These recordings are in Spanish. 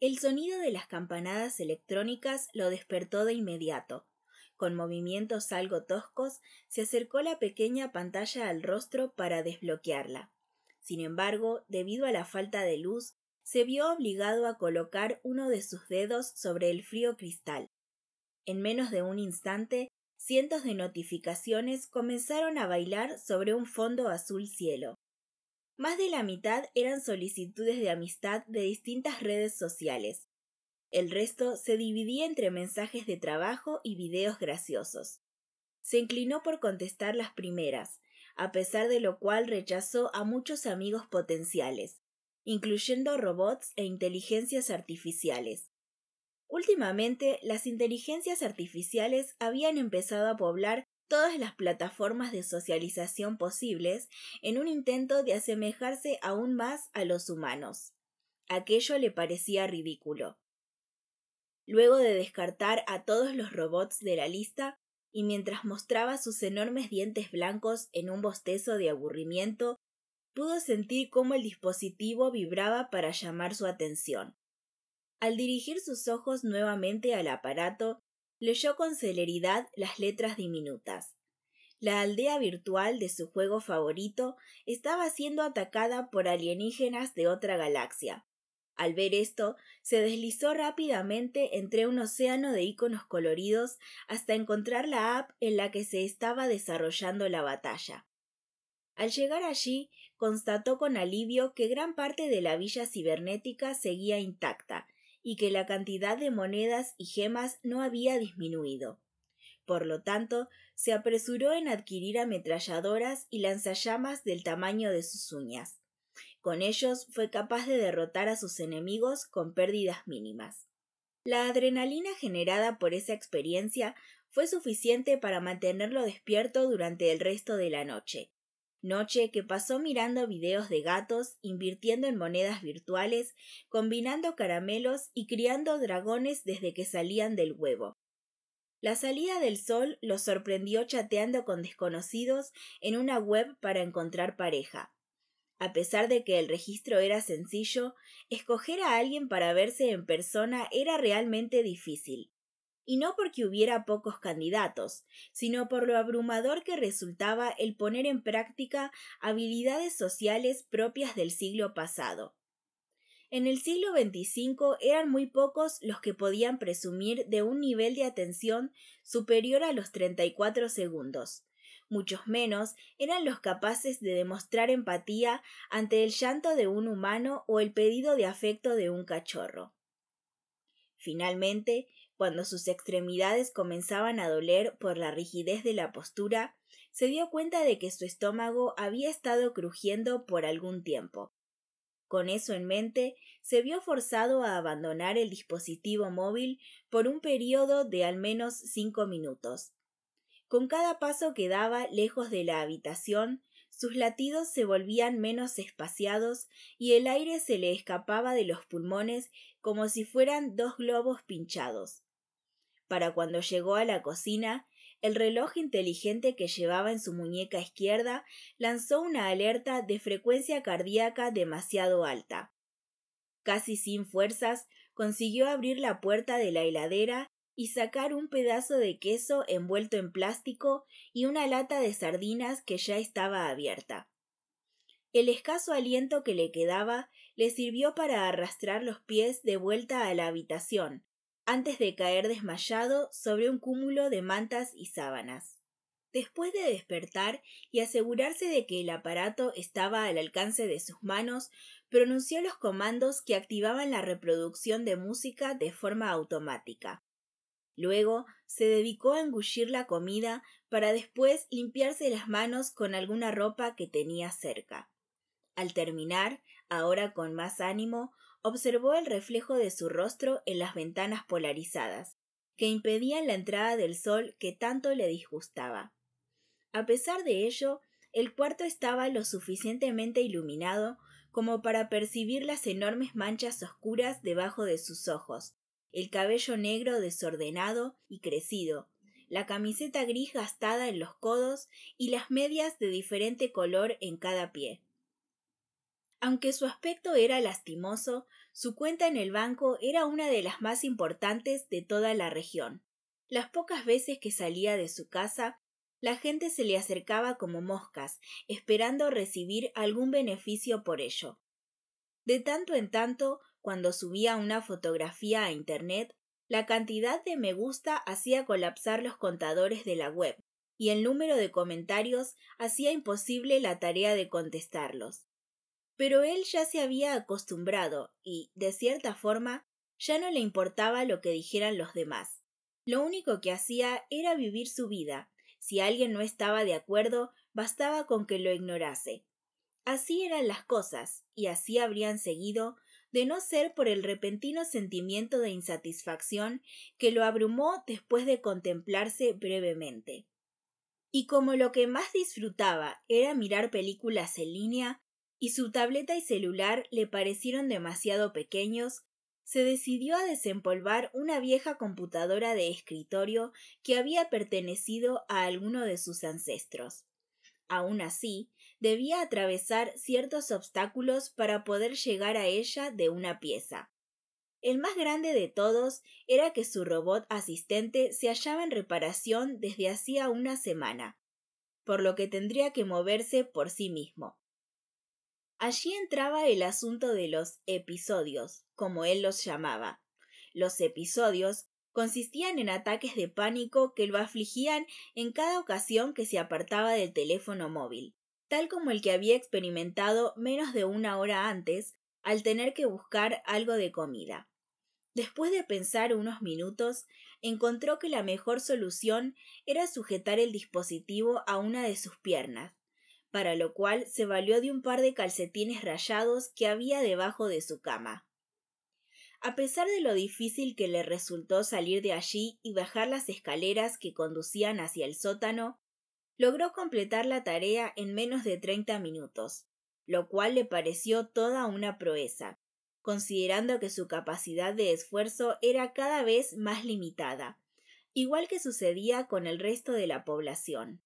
El sonido de las campanadas electrónicas lo despertó de inmediato. Con movimientos algo toscos, se acercó la pequeña pantalla al rostro para desbloquearla. Sin embargo, debido a la falta de luz, se vio obligado a colocar uno de sus dedos sobre el frío cristal. En menos de un instante, cientos de notificaciones comenzaron a bailar sobre un fondo azul cielo. Más de la mitad eran solicitudes de amistad de distintas redes sociales. El resto se dividía entre mensajes de trabajo y videos graciosos. Se inclinó por contestar las primeras, a pesar de lo cual rechazó a muchos amigos potenciales, incluyendo robots e inteligencias artificiales. Últimamente, las inteligencias artificiales habían empezado a poblar todas las plataformas de socialización posibles en un intento de asemejarse aún más a los humanos. Aquello le parecía ridículo. Luego de descartar a todos los robots de la lista, y mientras mostraba sus enormes dientes blancos en un bostezo de aburrimiento, pudo sentir cómo el dispositivo vibraba para llamar su atención. Al dirigir sus ojos nuevamente al aparato, leyó con celeridad las letras diminutas. La aldea virtual de su juego favorito estaba siendo atacada por alienígenas de otra galaxia. Al ver esto, se deslizó rápidamente entre un océano de iconos coloridos hasta encontrar la app en la que se estaba desarrollando la batalla. Al llegar allí, constató con alivio que gran parte de la villa cibernética seguía intacta y que la cantidad de monedas y gemas no había disminuido. Por lo tanto, se apresuró en adquirir ametralladoras y lanzallamas del tamaño de sus uñas. Con ellos fue capaz de derrotar a sus enemigos con pérdidas mínimas. La adrenalina generada por esa experiencia fue suficiente para mantenerlo despierto durante el resto de la noche, noche que pasó mirando videos de gatos, invirtiendo en monedas virtuales, combinando caramelos y criando dragones desde que salían del huevo. La salida del sol lo sorprendió chateando con desconocidos en una web para encontrar pareja. A pesar de que el registro era sencillo, escoger a alguien para verse en persona era realmente difícil y no porque hubiera pocos candidatos, sino por lo abrumador que resultaba el poner en práctica habilidades sociales propias del siglo pasado. En el siglo XXV eran muy pocos los que podían presumir de un nivel de atención superior a los 34 segundos. Muchos menos eran los capaces de demostrar empatía ante el llanto de un humano o el pedido de afecto de un cachorro. Finalmente, cuando sus extremidades comenzaban a doler por la rigidez de la postura, se dio cuenta de que su estómago había estado crujiendo por algún tiempo. Con eso en mente, se vio forzado a abandonar el dispositivo móvil por un periodo de al menos cinco minutos. Con cada paso que daba lejos de la habitación, sus latidos se volvían menos espaciados y el aire se le escapaba de los pulmones como si fueran dos globos pinchados. Para cuando llegó a la cocina, el reloj inteligente que llevaba en su muñeca izquierda lanzó una alerta de frecuencia cardíaca demasiado alta. Casi sin fuerzas, consiguió abrir la puerta de la heladera y sacar un pedazo de queso envuelto en plástico y una lata de sardinas que ya estaba abierta. El escaso aliento que le quedaba le sirvió para arrastrar los pies de vuelta a la habitación, antes de caer desmayado sobre un cúmulo de mantas y sábanas. Después de despertar y asegurarse de que el aparato estaba al alcance de sus manos, pronunció los comandos que activaban la reproducción de música de forma automática. Luego se dedicó a engullir la comida para después limpiarse las manos con alguna ropa que tenía cerca. Al terminar, ahora con más ánimo, observó el reflejo de su rostro en las ventanas polarizadas, que impedían la entrada del sol que tanto le disgustaba. A pesar de ello, el cuarto estaba lo suficientemente iluminado como para percibir las enormes manchas oscuras debajo de sus ojos, el cabello negro desordenado y crecido, la camiseta gris gastada en los codos y las medias de diferente color en cada pie. Aunque su aspecto era lastimoso, Su cuenta en el banco era una de las más importantes de toda la región. Las pocas veces que salía de su casa, la gente se le acercaba como moscas, esperando recibir algún beneficio por ello. De tanto en tanto, cuando subía una fotografía a Internet, la cantidad de me gusta hacía colapsar los contadores de la web, y el número de comentarios hacía imposible la tarea de contestarlos. Pero él ya se había acostumbrado y, de cierta forma, ya no le importaba lo que dijeran los demás. Lo único que hacía era vivir su vida. Si alguien no estaba de acuerdo, bastaba con que lo ignorase. Así eran las cosas, y así habrían seguido, de no ser por el repentino sentimiento de insatisfacción que lo abrumó después de contemplarse brevemente. Y como lo que más disfrutaba era mirar películas en línea, y su tableta y celular le parecieron demasiado pequeños, se decidió a desempolvar una vieja computadora de escritorio que había pertenecido a alguno de sus ancestros. Aun así, debía atravesar ciertos obstáculos para poder llegar a ella de una pieza. El más grande de todos era que su robot asistente se hallaba en reparación desde hacía una semana, por lo que tendría que moverse por sí mismo. Allí entraba el asunto de los episodios, como él los llamaba. Los episodios consistían en ataques de pánico que lo afligían en cada ocasión que se apartaba del teléfono móvil, tal como el que había experimentado menos de una hora antes al tener que buscar algo de comida. Después de pensar unos minutos, encontró que la mejor solución era sujetar el dispositivo a una de sus piernas, para lo cual se valió de un par de calcetines rayados que había debajo de su cama. A pesar de lo difícil que le resultó salir de allí y bajar las escaleras que conducían hacia el sótano, logró completar la tarea en menos de treinta minutos, lo cual le pareció toda una proeza, considerando que su capacidad de esfuerzo era cada vez más limitada, igual que sucedía con el resto de la población.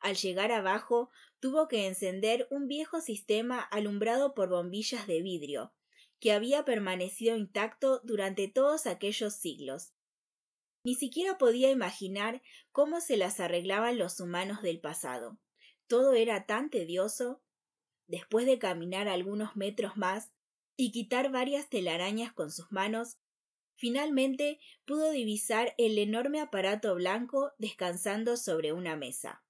Al llegar abajo, tuvo que encender un viejo sistema alumbrado por bombillas de vidrio, que había permanecido intacto durante todos aquellos siglos. Ni siquiera podía imaginar cómo se las arreglaban los humanos del pasado. Todo era tan tedioso. Después de caminar algunos metros más y quitar varias telarañas con sus manos, finalmente pudo divisar el enorme aparato blanco descansando sobre una mesa.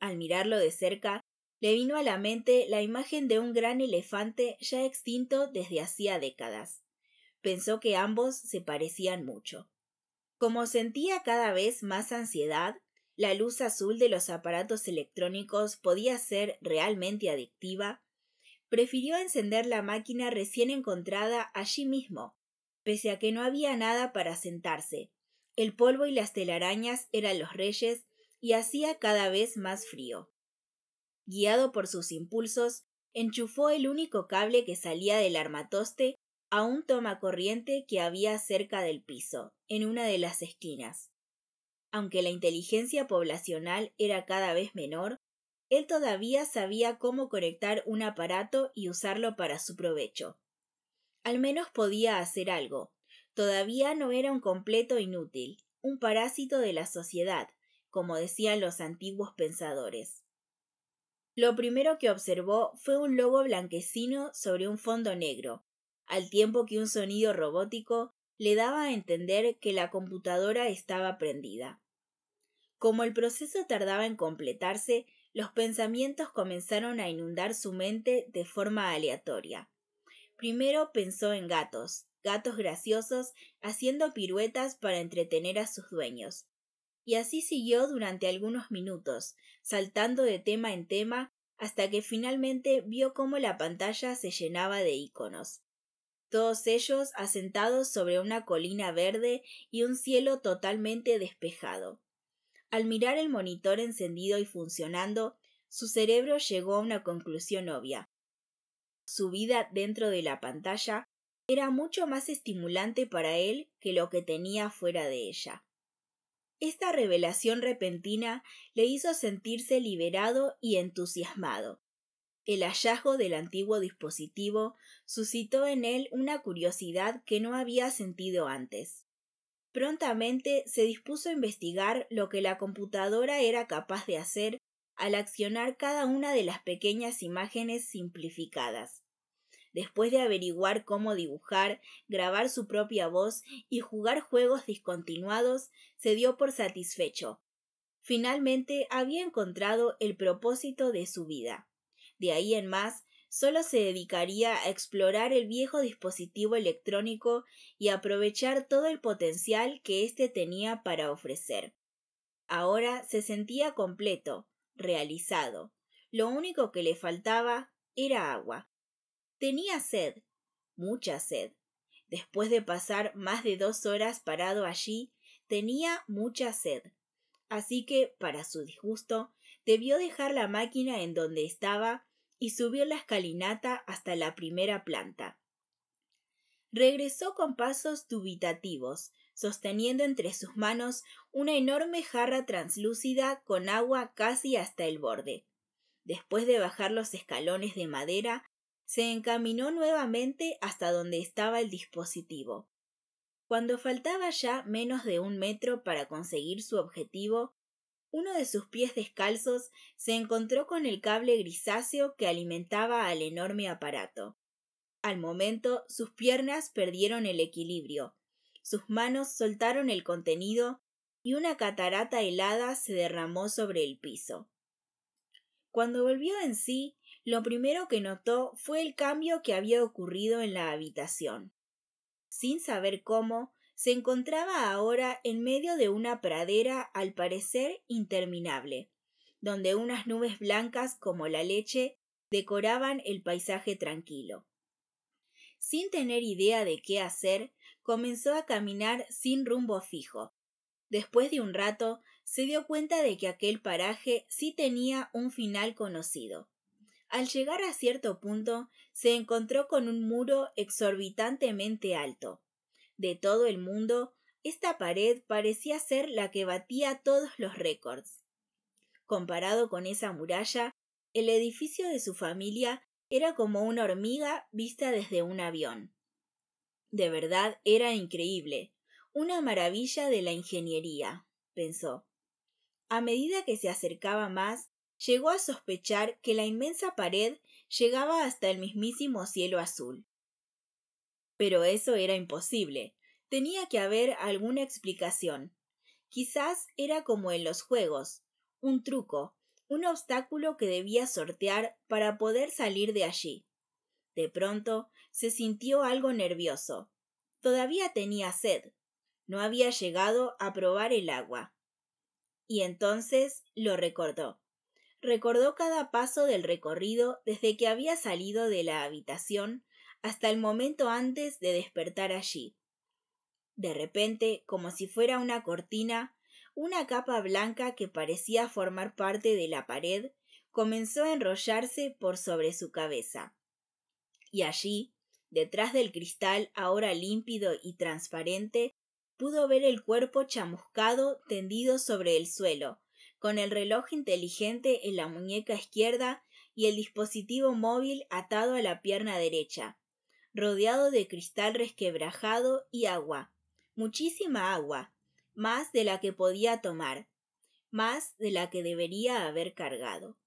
Al mirarlo de cerca, le vino a la mente la imagen de un gran elefante ya extinto desde hacía décadas. Pensó que ambos se parecían mucho. Como sentía cada vez más ansiedad, la luz azul de los aparatos electrónicos podía ser realmente adictiva, prefirió encender la máquina recién encontrada allí mismo, pese a que no había nada para sentarse. El polvo y las telarañas eran los reyes y hacía cada vez más frío. Guiado por sus impulsos, enchufó el único cable que salía del armatoste a un tomacorriente que había cerca del piso, en una de las esquinas. Aunque la inteligencia poblacional era cada vez menor, él todavía sabía cómo conectar un aparato y usarlo para su provecho. Al menos podía hacer algo. Todavía no era un completo inútil, un parásito de la sociedad, como decían los antiguos pensadores. Lo primero que observó fue un logo blanquecino sobre un fondo negro, al tiempo que un sonido robótico le daba a entender que la computadora estaba prendida. Como el proceso tardaba en completarse, los pensamientos comenzaron a inundar su mente de forma aleatoria. Primero pensó en gatos, gatos graciosos haciendo piruetas para entretener a sus dueños, y así siguió durante algunos minutos, saltando de tema en tema hasta que finalmente vio cómo la pantalla se llenaba de iconos. Todos ellos asentados sobre una colina verde y un cielo totalmente despejado. Al mirar el monitor encendido y funcionando, su cerebro llegó a una conclusión obvia. Su vida dentro de la pantalla era mucho más estimulante para él que lo que tenía fuera de ella. Esta revelación repentina le hizo sentirse liberado y entusiasmado. El hallazgo del antiguo dispositivo suscitó en él una curiosidad que no había sentido antes. Prontamente se dispuso a investigar lo que la computadora era capaz de hacer al accionar cada una de las pequeñas imágenes simplificadas. Después de averiguar cómo dibujar, grabar su propia voz y jugar juegos discontinuados, se dio por satisfecho. Finalmente había encontrado el propósito de su vida. De ahí en más, solo se dedicaría a explorar el viejo dispositivo electrónico y aprovechar todo el potencial que éste tenía para ofrecer. Ahora se sentía completo, realizado. Lo único que le faltaba era agua. Tenía sed, mucha sed. Después de pasar más de dos horas parado allí, tenía mucha sed. Así que, para su disgusto, debió dejar la máquina en donde estaba y subir la escalinata hasta la primera planta. Regresó con pasos dubitativos, sosteniendo entre sus manos una enorme jarra translúcida con agua casi hasta el borde. Después de bajar los escalones de madera, se encaminó nuevamente hasta donde estaba el dispositivo. Cuando faltaba ya menos de un metro para conseguir su objetivo, uno de sus pies descalzos se encontró con el cable grisáceo que alimentaba al enorme aparato. Al momento sus piernas perdieron el equilibrio, sus manos soltaron el contenido y una catarata helada se derramó sobre el piso. Cuando volvió en sí, lo primero que notó fue el cambio que había ocurrido en la habitación. Sin saber cómo, se encontraba ahora en medio de una pradera al parecer interminable, donde unas nubes blancas como la leche decoraban el paisaje tranquilo. Sin tener idea de qué hacer, comenzó a caminar sin rumbo fijo. Después de un rato, se dio cuenta de que aquel paraje sí tenía un final conocido. Al llegar a cierto punto, se encontró con un muro exorbitantemente alto, de todo el mundo, esta pared parecía ser la que batía todos los récords. Comparado con esa muralla, el edificio de su familia era como una hormiga vista desde un avión. De verdad era increíble, una maravilla de la ingeniería, pensó. A medida que se acercaba más, llegó a sospechar que la inmensa pared llegaba hasta el mismísimo cielo azul. Pero eso era imposible. Tenía que haber alguna explicación. Quizás era como en los juegos, un truco, un obstáculo que debía sortear para poder salir de allí. De pronto se sintió algo nervioso. Todavía tenía sed. No había llegado a probar el agua. Y entonces lo recordó. Recordó cada paso del recorrido desde que había salido de la habitación hasta el momento antes de despertar allí. De repente, como si fuera una cortina, una capa blanca que parecía formar parte de la pared comenzó a enrollarse por sobre su cabeza. Y allí, detrás del cristal ahora límpido y transparente, pudo ver el cuerpo chamuscado tendido sobre el suelo, con el reloj inteligente en la muñeca izquierda y el dispositivo móvil atado a la pierna derecha, rodeado de cristal resquebrajado y agua, muchísima agua, más de la que podía tomar, más de la que debería haber cargado.